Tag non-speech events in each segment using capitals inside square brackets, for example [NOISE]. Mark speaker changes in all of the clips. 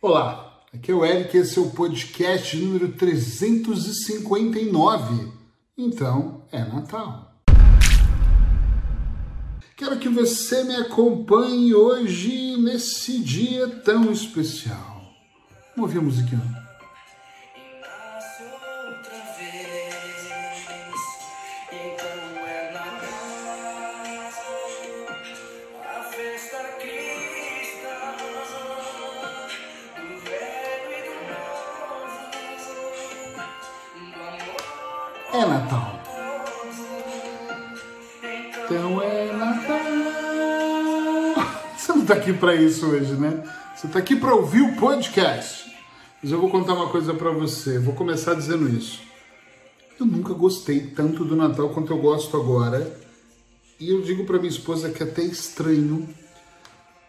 Speaker 1: Olá, aqui é o Eric, esse é o podcast número 359. Então, é Natal. Quero que você me acompanhe hoje nesse dia tão especial. Vamos ouvir a musiquinha. É [LAUGHS] Natal. Você não está aqui para isso hoje, né? Você está aqui para ouvir o podcast. Mas eu vou contar uma coisa para você. Vou começar dizendo isso. Eu nunca gostei tanto do Natal quanto eu gosto agora. E eu digo para minha esposa que é até estranho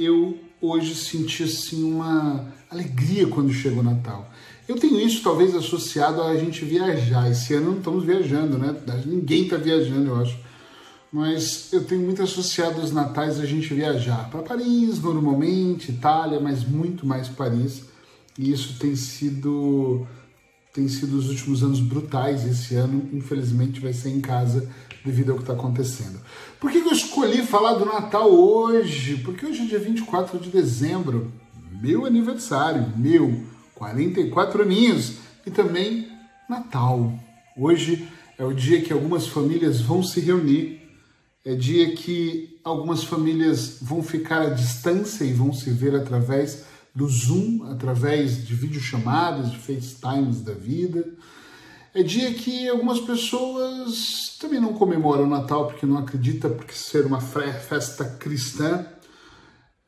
Speaker 1: eu hoje senti assim uma alegria quando chega o Natal. Eu tenho isso talvez associado a gente viajar. Esse ano não estamos viajando, né? Ninguém está viajando, eu acho. Mas eu tenho muito associado os natais a gente viajar para Paris, normalmente, Itália, mas muito mais Paris. E isso tem sido tem sido os últimos anos brutais. Esse ano, infelizmente, vai ser em casa devido ao que está acontecendo. Por que, que eu escolhi falar do Natal hoje? Porque hoje é dia 24 de dezembro, meu aniversário, meu 44 aninhos e também Natal. Hoje é o dia que algumas famílias vão se reunir, é dia que algumas famílias vão ficar à distância e vão se ver através do Zoom, através de videochamadas, de FaceTimes da vida. É dia que algumas pessoas também não comemoram o Natal porque não acreditam porque ser uma festa cristã.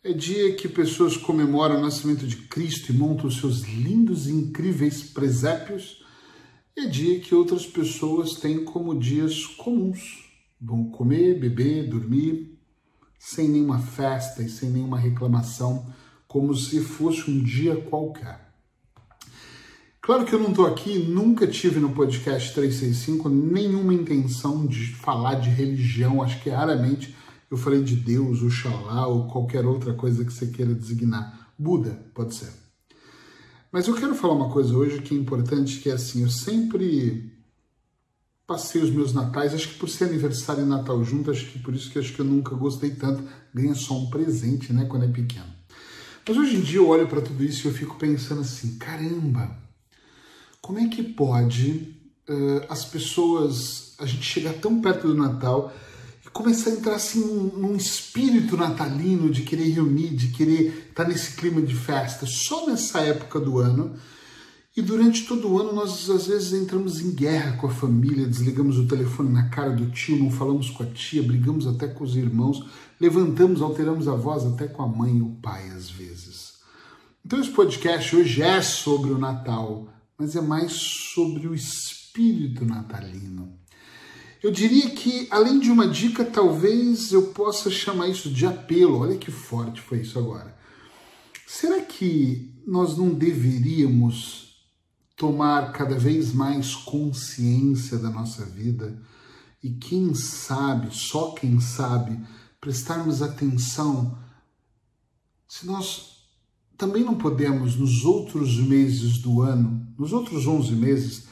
Speaker 1: É dia que pessoas comemoram o nascimento de Cristo e montam seus lindos e incríveis presépios. É dia que outras pessoas têm como dias comuns. Vão comer, beber, dormir, sem nenhuma festa e sem nenhuma reclamação, como se fosse um dia qualquer. Claro que eu não estou aqui, nunca tive no podcast 365 nenhuma intenção de falar de religião, acho que raramente eu falei de Deus, Oxalá ou qualquer outra coisa que você queira designar. Buda, pode ser. Mas eu quero falar uma coisa hoje que é importante, que é assim, eu sempre passei os meus natais, acho que por ser aniversário e Natal junto, acho que por isso que acho que eu nunca gostei tanto, ganha só um presente, né, quando é pequeno. Mas hoje em dia eu olho para tudo isso e eu fico pensando assim, caramba, como é que pode uh, as pessoas, a gente chegar tão perto do Natal começar a entrar assim num, num, espírito natalino de querer reunir, de querer estar nesse clima de festa, só nessa época do ano. E durante todo o ano nós às vezes entramos em guerra com a família, desligamos o telefone na cara do tio, não falamos com a tia, brigamos até com os irmãos, levantamos, alteramos a voz até com a mãe e o pai às vezes. Então esse podcast hoje é sobre o Natal, mas é mais sobre o espírito natalino. Eu diria que, além de uma dica, talvez eu possa chamar isso de apelo. Olha que forte foi isso agora. Será que nós não deveríamos tomar cada vez mais consciência da nossa vida e, quem sabe, só quem sabe, prestarmos atenção se nós também não podemos, nos outros meses do ano, nos outros 11 meses,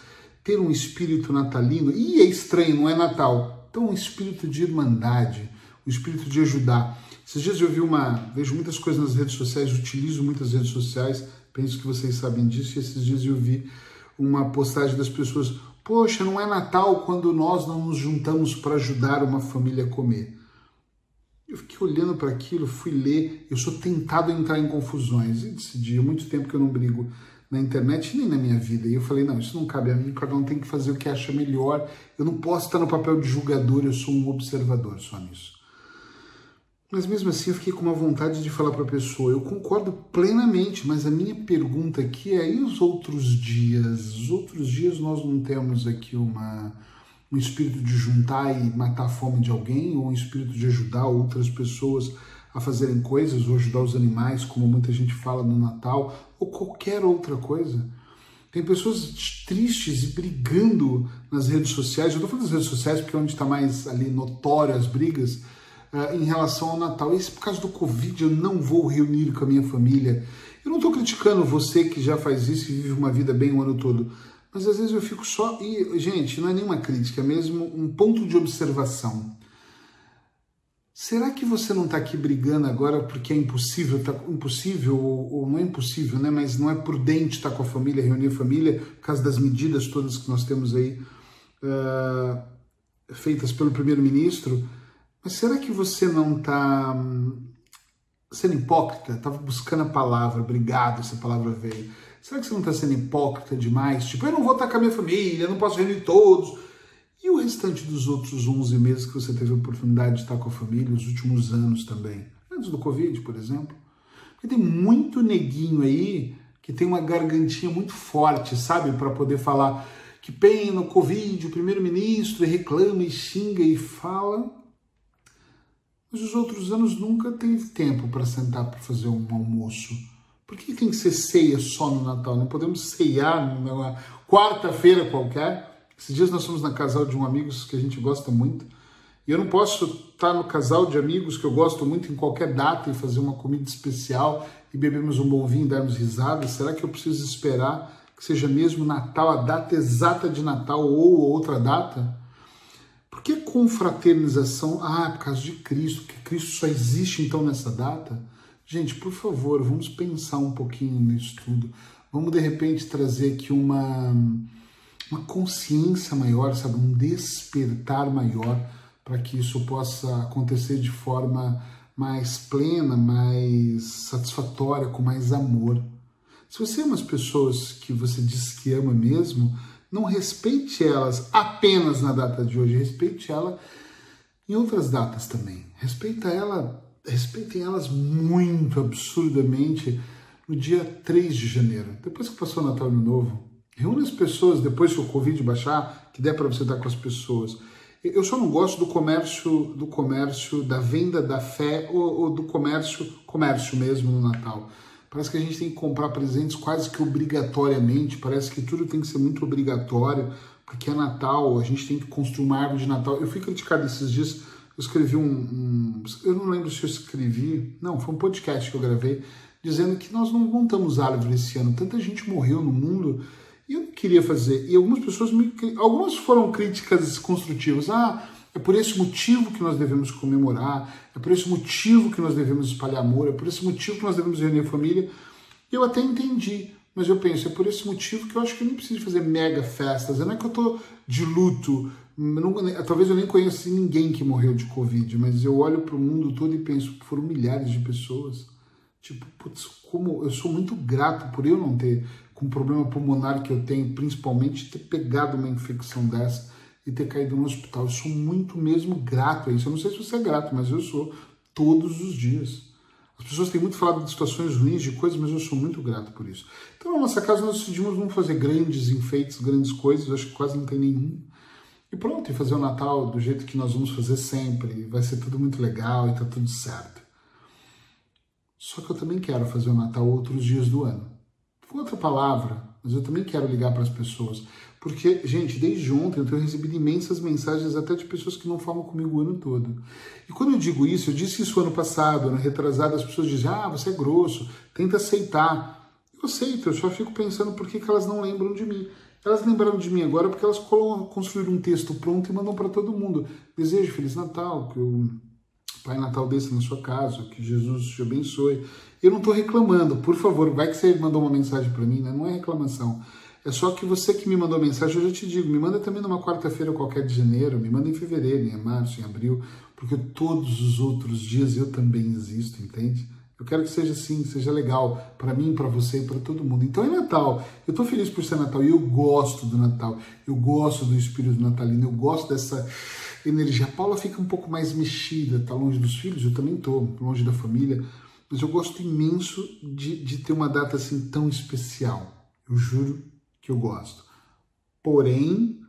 Speaker 1: ter um espírito natalino, e é estranho, não é Natal, então um espírito de irmandade, um espírito de ajudar. Esses dias eu vi uma, vejo muitas coisas nas redes sociais, utilizo muitas redes sociais, penso que vocês sabem disso, e esses dias eu vi uma postagem das pessoas, poxa, não é Natal quando nós não nos juntamos para ajudar uma família a comer. Eu fiquei olhando para aquilo, fui ler, eu sou tentado a entrar em confusões, e decidi, há muito tempo que eu não brigo na internet nem na minha vida. E eu falei, não, isso não cabe a mim, cada um tem que fazer o que acha melhor. Eu não posso estar no papel de julgador, eu sou um observador só nisso. Mas mesmo assim eu fiquei com uma vontade de falar para a pessoa, eu concordo plenamente, mas a minha pergunta aqui é, e os outros dias? Os outros dias nós não temos aqui uma, um espírito de juntar e matar a fome de alguém, ou um espírito de ajudar outras pessoas a fazerem coisas ou ajudar os animais, como muita gente fala no Natal, ou qualquer outra coisa. Tem pessoas tristes e brigando nas redes sociais. Eu estou falando das redes sociais porque é onde está mais ali notório as brigas uh, em relação ao Natal. Esse por causa do Covid eu não vou reunir com a minha família. Eu não estou criticando você que já faz isso e vive uma vida bem o ano todo, mas às vezes eu fico só. E, gente, não é nenhuma crítica, é mesmo um ponto de observação. Será que você não está aqui brigando agora porque é impossível, tá impossível ou, ou, não é impossível, né? Mas não é prudente estar com a família, reunir a família, por causa das medidas todas que nós temos aí uh, feitas pelo primeiro-ministro. Mas será que você não está hum, sendo hipócrita? Estava buscando a palavra, obrigado, essa palavra veio. Será que você não está sendo hipócrita demais? Tipo, eu não vou estar com a minha família, eu não posso reunir todos e o restante dos outros 11 meses que você teve a oportunidade de estar com a família, os últimos anos também? Antes do Covid, por exemplo. Porque tem muito neguinho aí que tem uma gargantinha muito forte, sabe? Para poder falar que pena o Covid, o primeiro-ministro, e reclama e xinga e fala. Mas os outros anos nunca teve tempo para sentar para fazer um almoço. Por que tem que ser ceia só no Natal? Não podemos ceiar numa quarta-feira qualquer? Esses dias nós fomos na casal de um amigo que a gente gosta muito. E eu não posso estar no casal de amigos que eu gosto muito em qualquer data e fazer uma comida especial e bebermos um bom vinho e darmos risada. Será que eu preciso esperar que seja mesmo Natal, a data exata de Natal ou outra data? Que confraternização? Ah, por causa de Cristo, que Cristo só existe então nessa data? Gente, por favor, vamos pensar um pouquinho nisso tudo. Vamos de repente trazer aqui uma uma consciência maior, sabe, um despertar maior para que isso possa acontecer de forma mais plena, mais satisfatória, com mais amor. Se você ama as pessoas que você diz que ama mesmo, não respeite elas apenas na data de hoje, respeite ela em outras datas também. Respeita ela, respeitem elas muito absurdamente no dia 3 de janeiro, depois que passou o Natal Ano Novo. Reúne as pessoas depois que o Covid baixar, que der para você estar com as pessoas. Eu só não gosto do comércio, do comércio, da venda da fé ou, ou do comércio, comércio mesmo no Natal. Parece que a gente tem que comprar presentes quase que obrigatoriamente, parece que tudo tem que ser muito obrigatório, porque é Natal, a gente tem que construir uma árvore de Natal. Eu fui criticado esses dias, eu escrevi um, um, Eu não lembro se eu escrevi. Não, foi um podcast que eu gravei, dizendo que nós não montamos árvore esse ano. Tanta gente morreu no mundo e eu não queria fazer. E algumas pessoas me. Algumas foram críticas construtivas. Ah, é por esse motivo que nós devemos comemorar, é por esse motivo que nós devemos espalhar amor, é por esse motivo que nós devemos reunir família. Eu até entendi, mas eu penso, é por esse motivo que eu acho que eu nem preciso fazer mega festas. Não é que eu tô de luto, não, talvez eu nem conheça ninguém que morreu de Covid, mas eu olho para o mundo todo e penso, foram milhares de pessoas. Tipo, putz, como eu sou muito grato por eu não ter com o problema pulmonar que eu tenho, principalmente ter pegado uma infecção dessa e ter caído no hospital. Eu sou muito mesmo grato a isso. Eu não sei se você é grato, mas eu sou todos os dias. As pessoas têm muito falado de situações ruins, de coisas, mas eu sou muito grato por isso. Então, na nossa casa, nós decidimos não fazer grandes enfeites, grandes coisas, acho que quase não tem nenhum. E pronto, e fazer o Natal do jeito que nós vamos fazer sempre. Vai ser tudo muito legal e tá tudo certo. Só que eu também quero fazer o Natal outros dias do ano com outra palavra, mas eu também quero ligar para as pessoas. Porque, gente, desde ontem eu tenho recebido imensas mensagens até de pessoas que não falam comigo o ano todo. E quando eu digo isso, eu disse isso ano passado, ano retrasado, as pessoas dizem, ah, você é grosso, tenta aceitar. Eu aceito, eu só fico pensando por que, que elas não lembram de mim. Elas lembraram de mim agora porque elas construíram um texto pronto e mandam para todo mundo. Desejo Feliz Natal, que o Pai Natal desça na sua casa, que Jesus te abençoe. Eu não estou reclamando, por favor, vai que você mandou uma mensagem para mim, né? não é reclamação. É só que você que me mandou mensagem, eu já te digo, me manda também numa quarta-feira qualquer de janeiro, me manda em fevereiro, em março, em abril, porque todos os outros dias eu também existo, entende? Eu quero que seja assim, seja legal para mim, para você e para todo mundo. Então é Natal. Eu estou feliz por ser Natal e eu gosto do Natal. Eu gosto do espírito natalino, eu gosto dessa energia. A Paula fica um pouco mais mexida, tá longe dos filhos, eu também estou longe da família mas eu gosto imenso de, de ter uma data assim tão especial. Eu juro que eu gosto. Porém,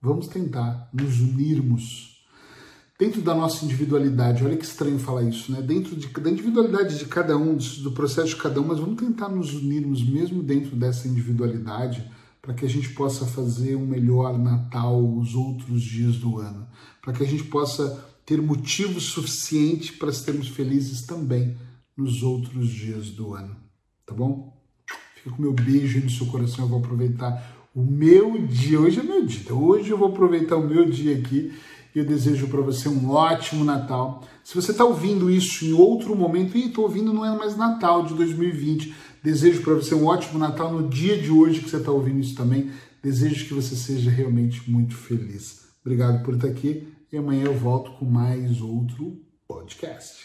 Speaker 1: vamos tentar nos unirmos dentro da nossa individualidade. Olha que estranho falar isso, né? Dentro de, da individualidade de cada um, do processo de cada um, mas vamos tentar nos unirmos mesmo dentro dessa individualidade para que a gente possa fazer um melhor Natal os outros dias do ano, para que a gente possa ter motivos suficientes para sermos felizes também nos outros dias do ano. tá bom? Fica com meu beijo no seu coração, eu vou aproveitar o meu dia. Hoje é meu dia, hoje eu vou aproveitar o meu dia aqui e eu desejo para você um ótimo Natal. Se você está ouvindo isso em outro momento, e estou ouvindo, não é mais Natal de 2020. Desejo para você um ótimo Natal no dia de hoje que você está ouvindo isso também. Desejo que você seja realmente muito feliz. Obrigado por estar aqui e amanhã eu volto com mais outro podcast.